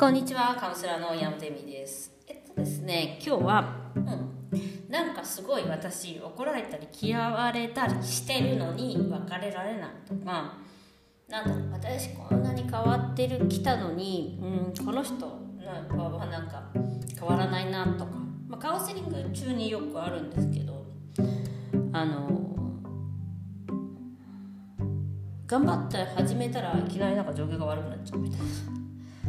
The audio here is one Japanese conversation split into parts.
こんにちは、カウンセラーの山手美です。えっとですね、今日は、うん、なんかすごい私怒られたり嫌われたりしてるのに別れられないとか、なんだ私こんなに変わってる来たのに、うん、この人なんかはなんか変わらないなとか、まあ、カウンセリング中によくあるんですけど、あの頑張って始めたらいきなりなんか状況が悪くなっちゃうみたいな。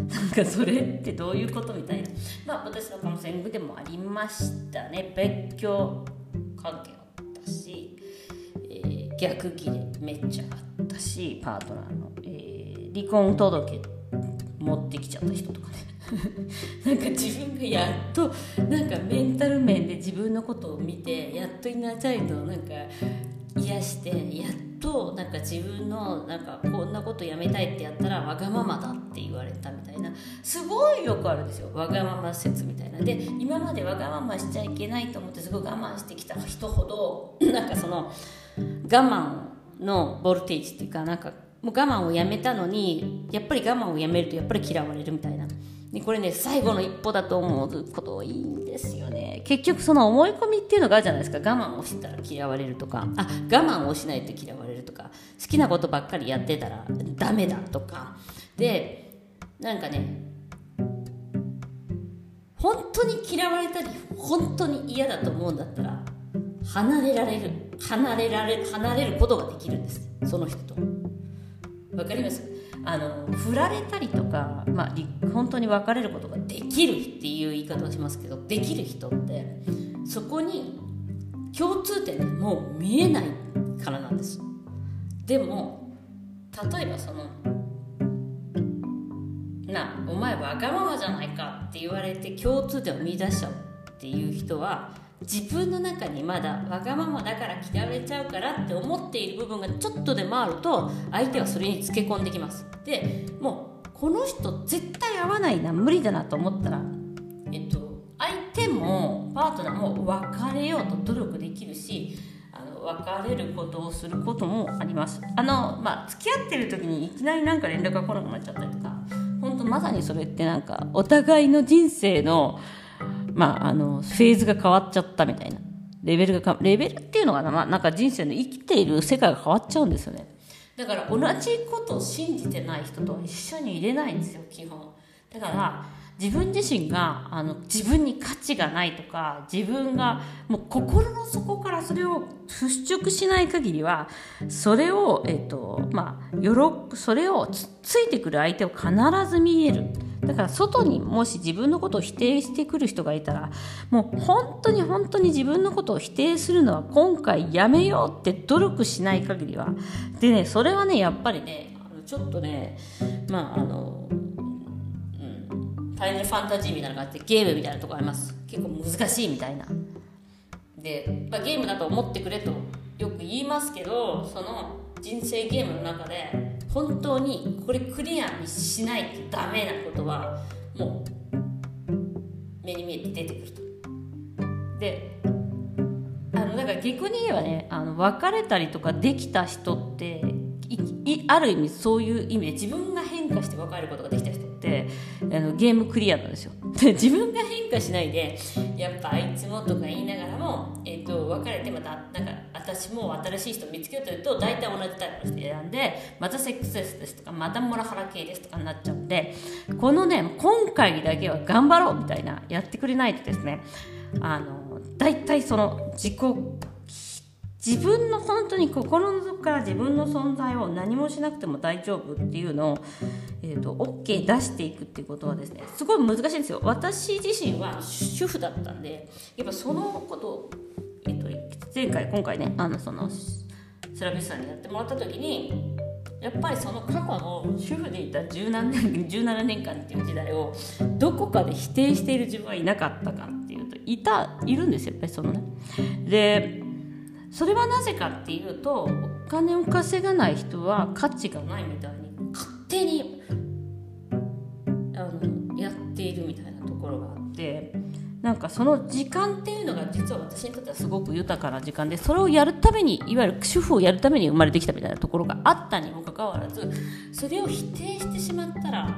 なんかそれってどういうことみたいな。まあ私のカウンセリングでもありましたね。別居関係あったし、えー逆ギレめっちゃあったしパートナーの、えー離婚届持ってきちゃった人とかね。なんか自分がやっとなんかメンタル面で自分のことを見てやっとイナーチャイドをなんか癒してやっとなんか自分のなんかこんなことやめたいってやったらわがままだって言われたみたいなすごいよくあるんですよ。わがまま説みたいな。で今までわがまましちゃいけないと思ってすごい我慢してきた人ほど なんかその我慢のボルテージっていうかなんかもう我慢をやめたのにやっぱり我慢をやめるとやっぱり嫌われるみたいな。でこれね最後の一歩だと思うこと多いんですよね。結局その思い込みっていうのがあるじゃないですか。我慢をしたら嫌われるとか。あ我慢をしないと嫌われるとか。好きなことばっかりやってたらダメだとか。でなんかね本当に嫌われたり本当に嫌だと思うんだったら離れられる離れられ離れることができるんです。その人と。わかります？あの振られたりとか、まあ、本当に別れることができるっていう言い方をしますけどできる人ってそこに共通点がもう見えないからなんです。でも例えばそのなお前わがままじゃないか。って言われて共通点を見出しちゃうっていう人は自分の中にまだわがままだから嫌われちゃうからって思っている部分がちょっとでもあると相手はそれにつけ込んできます。でもうこの人絶対合わないな。無理だなと思ったらえっと相手もパートナーも別れようと努力できるしあの別れることをすることもあります。あのまあ付き合ってる時にいきなりなんか連絡が来なくなっちゃったりとかまさにそれってなんかお互いの人生のまあ、あの、フェーズが変わっちゃったみたいな。レベルが、レベルっていうのがな、ま、なんか人生の生きている世界が変わっちゃうんですよね。だから同じことを信じてない人と一緒にいれないんですよ、基本。だから、自分自身があの自分に価値がないとか自分がもう心の底からそれを払拭しない限りはそれを、えっとまあ、よろそれをつついてくる相手を必ず見える。だから外にもし自分のことを否定してくる人がいたらもう本当に本当に自分のことを否定するのは今回やめようって努力しない限りは。でねそれはねやっぱりねちょっとねまああのファイナルファンタジーみたいな感じでゲームみたいなとこあります。結構難しいみたいな。で、まあ、ゲームだと思ってくれとよく言いますけどその人生ゲームの中で本当にこれクリアにしないとダメなことはもう目に見えて出てくるとであのだから逆に言えばねあの別れたりとかできた人ってある意味そういう意味で自分が変化して別れることができた人。てあのゲームクリアなんですよ。で自分が変化しないでやっぱあいつもとか言いながらも、えー、と別れてまたなんか私も新しい人見つけようというと大体同じタイプの人選んでまたセックスレスですとかまたモラハラ系ですとかになっちゃうんでこのね今回だけは頑張ろうみたいなやってくれないとですねあの大体その自己自分の本当に心の底から自分の存在を何もしなくても大丈夫っていうのを、えーと、OK 出していくっていうことはですねすごい難しいんですよ。私自身は主婦だったんでやっぱそのことを、えーと、前回今回ねあのそのセラピストさんにやってもらった時にやっぱりその過去の主婦でいた十何年 17年間っていう時代をどこかで否定している自分はいなかったかっていうといたいるんですよやっぱりそのね。でそれはなぜかっていうとお金を稼がない人は価値がないみたいに勝手にあのやっているみたいなところがあってなんかその時間っていうのが実は私にとってはすごく豊かな時間でそれをやるためにいわゆる主婦をやるために生まれてきたみたいなところがあったにもかかわらずそれを否定してしまったら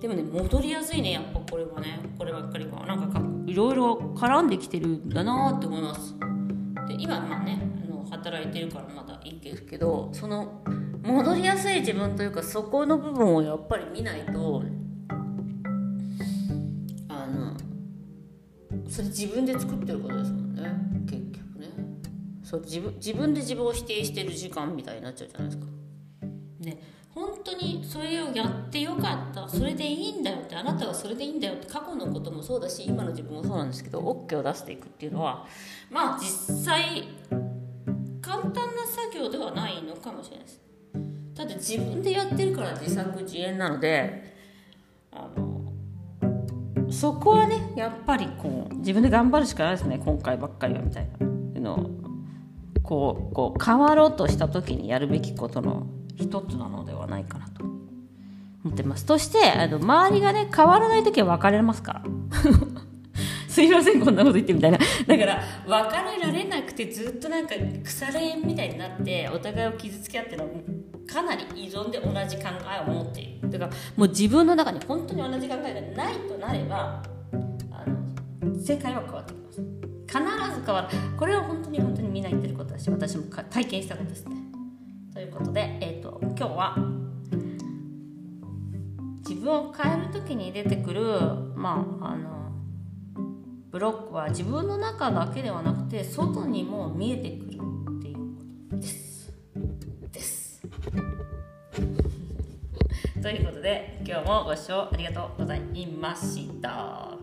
でもね戻りやすいねやっぱこれはね。こればっかりはなんかいろいろ絡んできてるんだなって思います。今まあねあの働いてるからまだいいですけどその戻りやすい自分というかそこの部分をやっぱり見ないとあのそれ自分で作ってることですもんね。結局ね。そう自分自分で自分を否定してる時間みたいになっちゃうじゃないですか。ね。本当にそれをやってよかった。それでいいんだよってあなたがそれでいいんだよって過去のこともそうだし今の自分もそうなんですけど OK を出していくっていうのはまあ実際簡単な作業ではないのかもしれないです。だって自分でやってるから自作自演なのであのそこはねやっぱりこう自分で頑張るしかないですね今回ばっかりはみたいな。のこうこう変わろうとした時にやるべきことの一つなのではないかなと。思ってます。そしてあの周りがね変わらない時は別れますから。すいませんこんなこと言ってみたいな。だから別れられなくてずっとなんか腐れ縁みたいになってお互いを傷つけ合ってるのはかなり依存で同じ考えを持っている。だからもう自分の中に本当に同じ考えがないとなればあの世界は変わってきます。必ず変わる。これは本当に本当にみんな言ってることだし私も体験したことですね。ということで、今日は自分を変える時に出てくるまああのブロックは自分の中だけではなくて外にも見えてくるっていうことです。です。ということで今日もご視聴ありがとうございました。